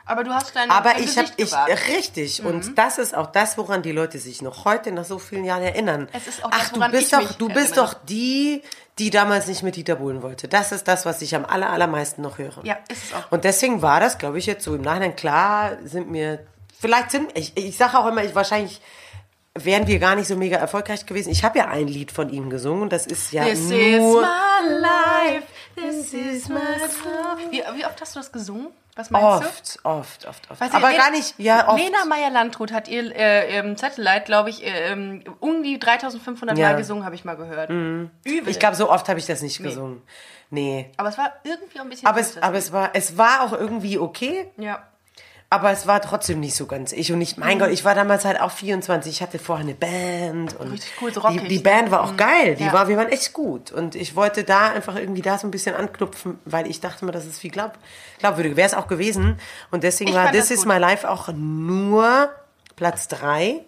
Aber du hast dein, aber dein ich habe ich richtig Mhm. und das ist auch das, woran die Leute sich noch heute nach so vielen Jahren erinnern. Es ist auch Ach, das, du woran bist ich doch, du bist doch die, die damals nicht mit Dieter Bohlen wollte. Das ist das, was ich am aller, allermeisten noch höre. Ja, ist es auch. Und deswegen war das, glaube ich, jetzt so im Nachhinein klar, sind mir vielleicht sind ich ich sage auch immer, ich wahrscheinlich wären wir gar nicht so mega erfolgreich gewesen. Ich habe ja ein Lied von ihm gesungen und das ist ja This nur is my life. This is my song. Wie, wie oft hast du das gesungen? Was meinst du? oft, oft, oft, oft. Weißt du, aber gar nicht, ja, oft. Lena Meyer-Landrut hat ihr äh, im Satellite, glaube ich, äh, ähm, um die 3500 Ja. Mhm. Mal gesungen, habe ich mal gehört. Übel. Ich glaube, so oft habe ich das nicht gesungen. Nee. aber es war irgendwie auch ein bisschen Aber es, aber es war, es war auch irgendwie okay. Ja. Aber es war trotzdem nicht so ganz ich. Und ich, Mhm. mein Gott, ich war damals halt auch 24. Ich hatte vorher eine Band und Richtig cool, so die, rockig. Mhm. die Band war auch geil. Die Ja. war, wir waren echt gut. Und ich wollte da einfach irgendwie da so ein bisschen anknüpfen, weil ich dachte mir, das ist viel glaub, glaubwürdig. Wäre es auch gewesen. Und deswegen Ich war This Is. My Life auch nur Platz 3.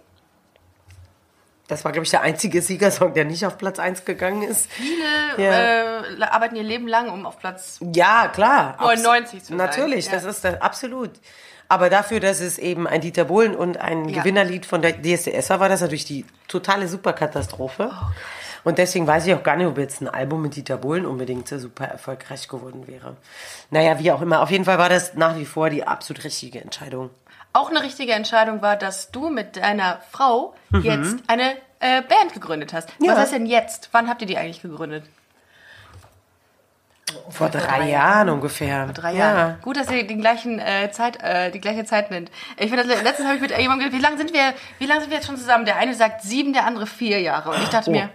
Das war, glaube ich, der einzige Siegersong, der nicht auf Platz 1 gegangen ist. Viele Ja. äh, arbeiten ihr Leben lang, um auf Platz. Ja, klar. 99 zu sein. Natürlich, Ja. das ist das, absolut. Aber dafür, dass es eben ein Dieter Bohlen und ein Ja. Gewinnerlied von der DSDS war, war das natürlich die totale Superkatastrophe. Oh, und deswegen weiß ich auch gar nicht, ob jetzt ein Album mit Dieter Bohlen unbedingt so super erfolgreich geworden wäre. Naja, wie auch immer. Auf jeden Fall war das nach wie vor die absolut richtige Entscheidung. Auch eine richtige Entscheidung war, dass du mit deiner Frau Mhm. jetzt eine äh, Band gegründet hast. Ja. Was heißt denn jetzt? Wann habt ihr die eigentlich gegründet? Vor drei Jahren ungefähr. Drei ja. Jahre. Gut, dass ihr den gleichen äh, Zeit, äh, die gleiche Zeit nennt. Ich finde, letztens habe ich mit jemandem gesagt, wie lange sind wir, wie lange sind wir jetzt schon zusammen? Der eine sagt sieben, der andere vier Jahre. Und ich dachte Oh. mir,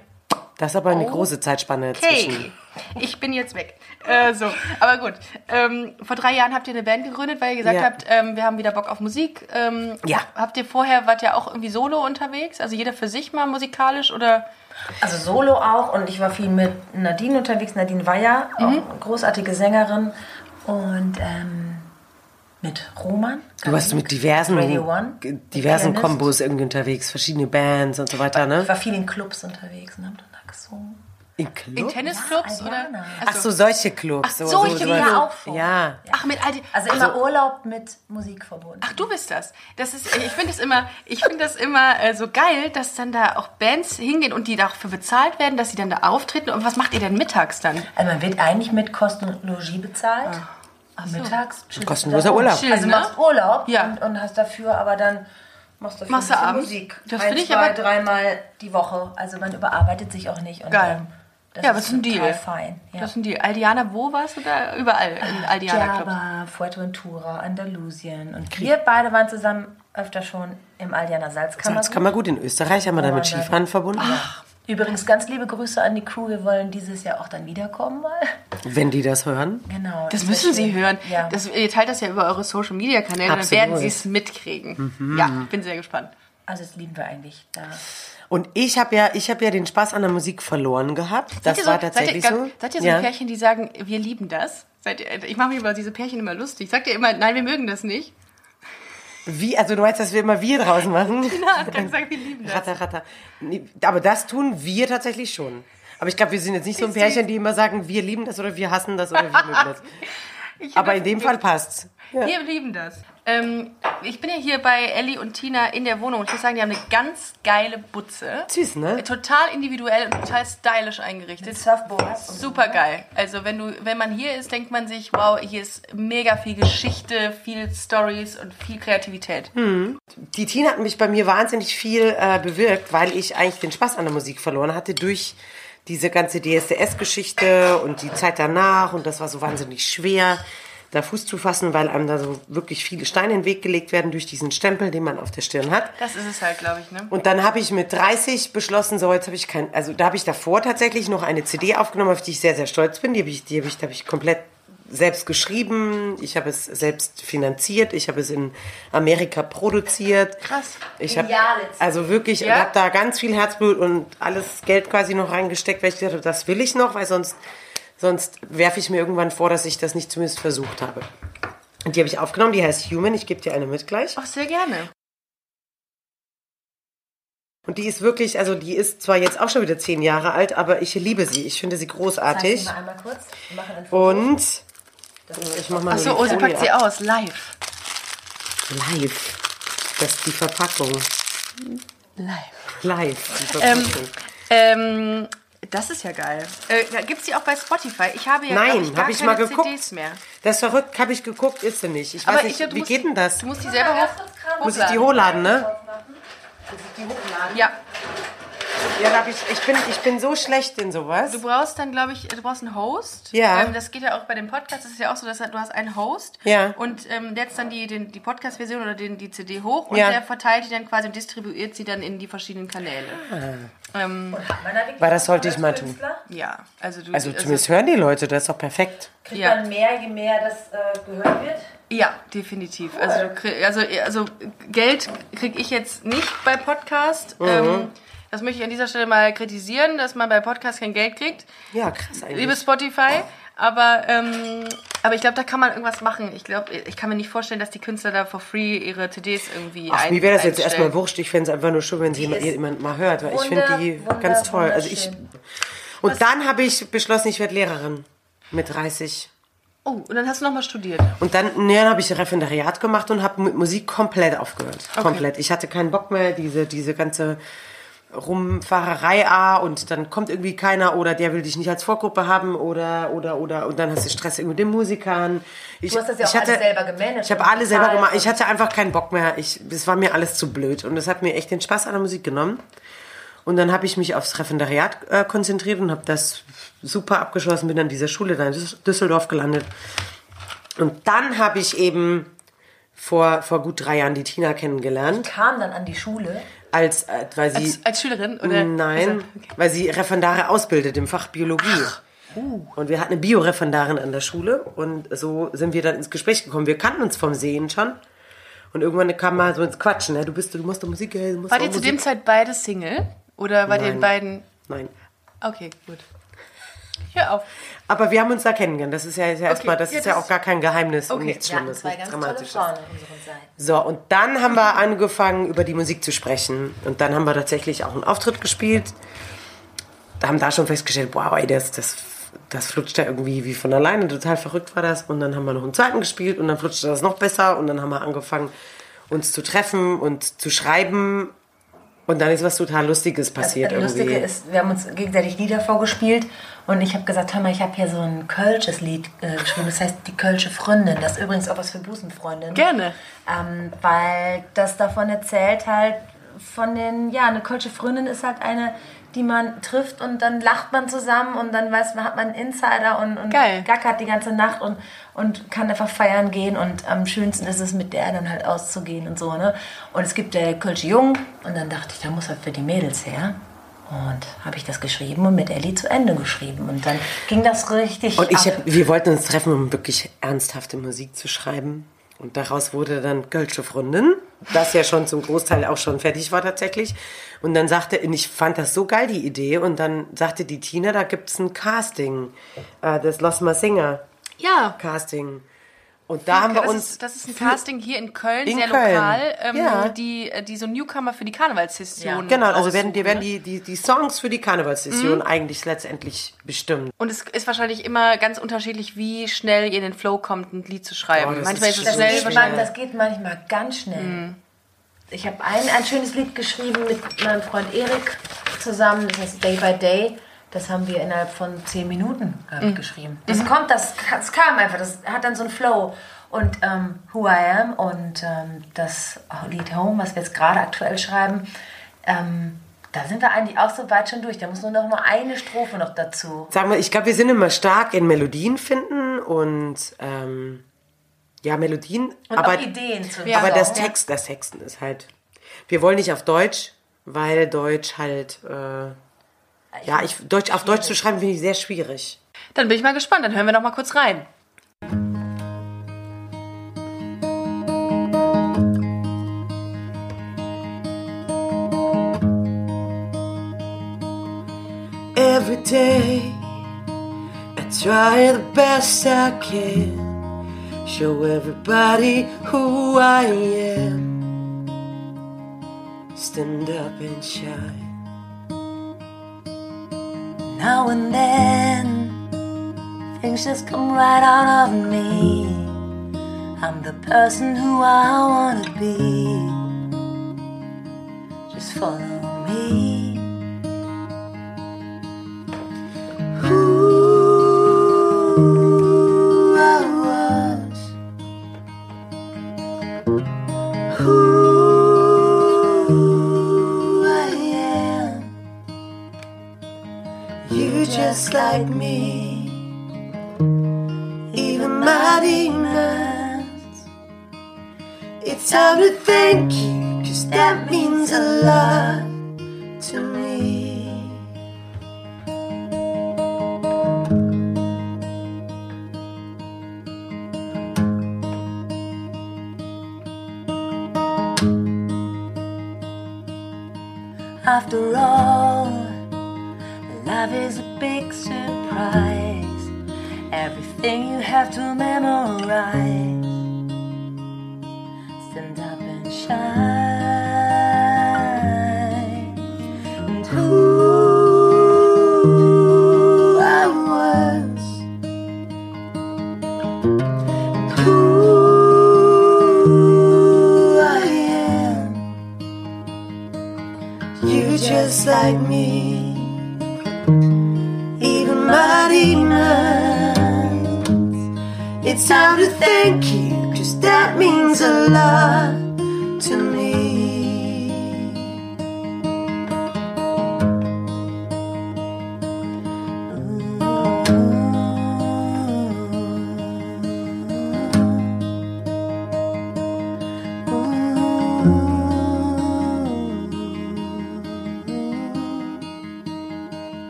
Das ist aber eine große Zeitspanne hey, zwischen. ich bin jetzt weg. Äh, so, aber gut. Ähm, vor drei Jahren habt ihr eine Band gegründet, weil ihr gesagt Ja. habt, ähm, wir haben wieder Bock auf Musik. Ähm, Ja. Habt ihr vorher, wart ihr auch irgendwie solo unterwegs? Also jeder für sich mal musikalisch oder? Also Solo auch und ich war viel mit Nadine unterwegs. Nadine Weyer, Mhm. großartige Sängerin. Und ähm, mit Roman. Du warst mit diversen, One. diversen. Kombos irgendwie unterwegs, verschiedene Bands und so weiter, ne? Ich war viel in Clubs unterwegs und hab dann da gesungen. In Club? In Tennisclubs Ja, oder? Ach so, solche Clubs. Ach, solche, so, ja, auch vor. Ja. Ach, mit all die, Also immer Urlaub mit Musik verbunden. Ach, du bist das. Das ist, ich finde es immer, ich finde das immer äh, so geil, dass dann da auch Bands hingehen und die dafür bezahlt werden, dass sie dann da auftreten. Und was macht ihr denn mittags dann? Also man wird eigentlich mit Kosten und Logis bezahlt. Ach so. Mittags. Kostenloser. Urlaub. Chillen, Also ne? machst Urlaub Ja. und, und hast dafür aber dann machst du? Musik. Das finde ich zwei, aber- dreimal die Woche. Also man überarbeitet sich auch nicht. Und, Geil. Das ja, aber das ist ein Deal. fein. Ja. Das ist ein Deal. Aldiana, wo warst du da? Überall in Aldiana Clubs. Java, Fuerteventura, Andalusien. Und wir beide waren zusammen öfter schon im Aldiana Salzkammer. Das kann man gut in Österreich, haben wir da mit dann- Skifahren verbunden. Übrigens ganz liebe Grüße an die Crew. Wir wollen dieses Jahr auch dann wiederkommen mal. Wenn die das hören. Genau. Das wär müssen Sie hören. Ja. Das, ihr teilt das ja über eure Social Media Kanäle, dann Absolut. werden Sie es mitkriegen. Ja, bin sehr gespannt. also das lieben wir eigentlich. Da. Und ich habe ja, ich habe ja den Spaß an der Musik verloren gehabt. Das ihr war so, tatsächlich seid ihr, so. Seid ihr so ja. Pärchen, die sagen, wir lieben das? Ihr, ich mache mich über diese Pärchen immer lustig. Sagt ihr immer, nein, wir mögen das nicht? Wie, also du meinst, dass wir immer wir draus machen? Ja, dann sagen wir lieben das. Ratter, ratter. Nee, aber das tun wir tatsächlich schon. Aber ich glaube, wir sind jetzt nicht so ein Ich Pärchen, die immer sagen, wir lieben das oder wir hassen das oder wir mögen das. Ich Aber in dem Fall passt's. Ja. Wir lieben das. Ähm, ich bin ja hier bei Ellie und Tina in der Wohnung und ich muss sagen, die haben eine ganz geile Butze. Süß, ne? Total individuell und total stylisch eingerichtet. Surfboards. Super geil. Also wenn du, wenn man hier ist, denkt man sich, wow, hier ist mega viel Geschichte, viel Stories und viel Kreativität. Die Tina hat mich bei mir wahnsinnig viel äh, bewirkt, weil ich eigentlich den Spaß an der Musik verloren hatte durch diese ganze DSDS-Geschichte und die Zeit danach und das war so wahnsinnig schwer, da Fuß zu fassen, weil einem da so wirklich viele Steine in den Weg gelegt werden durch diesen Stempel, den man auf der Stirn hat. Das ist es halt, glaube ich, ne? Und dann habe ich mit 30 beschlossen, so jetzt habe ich kein, also da habe ich davor tatsächlich noch eine CD aufgenommen, auf die ich sehr, sehr stolz bin. Die habe ich, die habe ich, habe ich komplett selbst geschrieben, ich habe es selbst finanziert, ich habe es in Amerika produziert. Krass. Ich habe also wirklich, Ja? ich habe da ganz viel Herzblut und alles Geld quasi noch reingesteckt, weil ich dachte, das will ich noch, weil sonst, sonst werfe ich mir irgendwann vor, dass ich das nicht zumindest versucht habe. Und die habe ich aufgenommen, die heißt Human, ich gebe dir eine mit gleich. Ach, sehr gerne. Und die ist wirklich, also die ist zwar jetzt auch schon wieder zehn Jahre alt, aber ich liebe sie. Ich finde sie großartig. Mal einmal kurz. Wir machen ein Foto. Und ich mach mal Achso, oh, sie packt sie aus, live. Live. Das ist die Verpackung. Live. Live. Die Ähm, Verpackung. ähm, das ist ja geil. Äh, Gibt es die auch bei Spotify? Ich habe ja Nein, glaub ich, gar hab ich keine mal geguckt. CDs mehr. das ist verrückt, habe ich geguckt, ist sie nicht. Ich weiß Aber nicht, ich glaub, du wie geht die- denn das? Du musst die selber hoch, Muss ich die hochladen, ne? Ja, Ja, da hab ich, ich, bin, ich bin so schlecht in sowas. du brauchst dann, glaube ich, du brauchst einen Host. Ja. Ähm, das geht ja auch bei dem Podcast. Das ist ja auch so, dass du hast einen Host. Ja. Und ähm, setzt dann die, den, die Podcast-Version oder den, die CD hoch und Ja. der verteilt die dann quasi und distribuiert sie dann in die verschiedenen Kanäle. Ah. Ähm, Weil das sollte ich mal tun. ja, also du. Also zumindest hören die Leute, das ist doch perfekt. Kriegt Ja. man mehr, je mehr das äh, gehört wird? Ja, definitiv. Also, du krieg, also, also Geld kriege ich jetzt nicht bei Podcast. Mhm. Ähm, das möchte ich an dieser Stelle mal kritisieren, dass man bei Podcast kein Geld kriegt. Ja, krass eigentlich. Liebe Spotify. Aber, ähm, aber ich glaube, da kann man irgendwas machen. Ich glaube, ich kann mir nicht vorstellen, dass die Künstler da for free ihre CDs irgendwie Ach, ein, mir wäre das jetzt einstellen. erstmal wurscht. Ich fände es einfach nur schön, wenn sie jemand, jemand mal hört, weil ich finde die ganz toll. Also ich, und dann habe ich beschlossen, ich werde Lehrerin mit 30. Oh, und dann hast du nochmal studiert. Und dann, ne, dann habe ich Referendariat gemacht und habe mit Musik komplett aufgehört. Komplett. Ich hatte keinen Bock mehr, diese, diese ganze Rumfahrerei A und dann kommt irgendwie keiner oder der will dich nicht als Vorgruppe haben oder oder oder und dann hast du Stress irgendwie mit den Musikern. Ich, Du hast das ja auch ich hatte, alles selber gemanagt Ich habe alle selber gemacht. Ich hatte einfach keinen Bock mehr. Ich, es war mir alles zu blöd und das hat mir echt den Spaß an der Musik genommen. Und dann habe ich mich aufs Referendariat äh, konzentriert und habe das super abgeschlossen, bin an dieser Schule da in Düs- Düsseldorf gelandet. Und dann habe ich eben vor, vor gut drei Jahren die Tina kennengelernt, Kam dann an die Schule. Als, äh, weil sie, Als, als Schülerin? Oder? nein, okay. weil sie Referendare ausbildet im Fach Biologie. uh. Und wir hatten eine Bioreferendarin an der Schule und so sind wir dann ins Gespräch gekommen. Wir kannten uns vom Sehen schon. Und irgendwann kam mal so ins Quatschen. Ne? Du bist, du musst doch Musik, du musst Wart ihr zu dem Zeit beide Single? Oder war Nein. in beiden. Nein. Okay, gut. Hör auf. Aber wir haben uns da kennengelernt. Das ist ja, ist ja erstmal, das ja, ist ja auch gar kein Geheimnis und Okay. nichts Wir Schlimmes, nichts Dramatisches. So, und dann haben wir angefangen, über die Musik zu sprechen. Und dann haben wir tatsächlich auch einen Auftritt gespielt. Da haben da schon festgestellt, wow, ey, das, das, das flutscht ja irgendwie wie von alleine. Total verrückt war das. Und dann haben wir noch einen zweiten gespielt und dann flutschte das noch besser. Und dann haben wir angefangen, uns zu treffen und zu schreiben. Und dann ist was total Lustiges passiert das Lustige irgendwie. ist, wir haben uns gegenseitig Lieder vorgespielt und ich habe gesagt, hör mal, ich habe hier so ein Kölsches Lied äh, geschrieben, das heißt Die Kölsche Freundin. Das ist übrigens auch was für Busenfreundin. Gerne. Ähm, weil das davon erzählt halt von den, ja, eine Kölsche Freundin ist halt eine, die man trifft und dann lacht man zusammen und dann weiß man, hat man einen Insider und, und Geil. gackert die ganze Nacht und, und kann einfach feiern gehen und am schönsten ist es, mit der dann halt auszugehen und so, ne? Und es gibt der Kölsche Jung und dann dachte ich, da muss halt für die Mädels her. Und habe ich das geschrieben und mit Ellie zu Ende geschrieben. Und dann ging das richtig Und ich ab. hab, wir wollten uns treffen, um wirklich ernsthafte Musik zu schreiben. Und daraus wurde dann Gölsche Freundin, das ja schon zum Großteil auch schon fertig war tatsächlich. Und dann sagte, und ich fand das so geil, die Idee. Und dann sagte die Tina, da gibt's ein Casting, äh, das Lost My Singer Ja. Casting. Und da haben wir das, uns... ist, das ist ein Casting hier in Köln, In sehr Köln. lokal, ähm, Ja. die, die so Newcomer für die Karnevalssession Genau, also werden, die werden ne? die, die, die Songs für die Karnevalssession eigentlich letztendlich bestimmt. Und es ist wahrscheinlich immer ganz unterschiedlich, wie schnell ihr in den Flow kommt, ein Lied zu schreiben. Oh, das Manchmal ist ist es Das schnell schnell, das geht manchmal ganz schnell. Mhm. Ich habe ein, ein schönes Lied geschrieben mit meinem Freund Erik zusammen, das heißt Day by Day. Das haben wir innerhalb von zehn Minuten Mhm. geschrieben. Das kommt, das, das kam einfach, das hat dann so einen Flow. Und ähm, Who I Am und ähm, das Lied Home, was wir jetzt gerade aktuell schreiben, ähm, da sind wir eigentlich auch so weit schon durch. Da muss nur noch mal eine Strophe noch dazu. Sagen wir, ich glaube, wir sind immer stark in Melodien finden und ähm, ja, Melodien. Und aber, auch Ideen zu Ja. aber das Text, das Texten ist halt. Wir wollen nicht auf Deutsch, weil Deutsch halt. Äh, ja, ich, Deutsch, auf Deutsch zu schreiben finde ich sehr schwierig. Dann bin ich mal gespannt. Dann hören wir noch mal kurz rein. Every day I try the best I can. Show everybody who I am. Stand up and shine. Now and then, things just come right out of me. I'm the person who I wanna be. Just follow me. You just like me, even my demons. It's time to thank you, cause that means a lot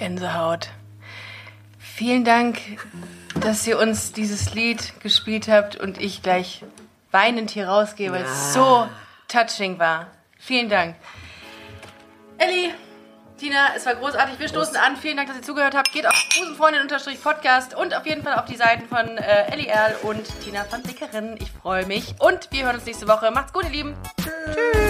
Gänsehaut. Vielen Dank, dass ihr uns dieses Lied gespielt habt und ich gleich weinend hier rausgehe, weil es so touching war. Vielen Dank. Elli, Tina, es war großartig. Wir stoßen an. Vielen Dank, dass ihr zugehört habt. Geht auf Busenfreundin-Podcast und auf jeden Fall auf die Seiten von äh, Elli Erl und Tina van Dickeren. Ich freue mich. Und wir hören uns nächste Woche. Macht's gut, ihr Lieben. Tschüss. Na,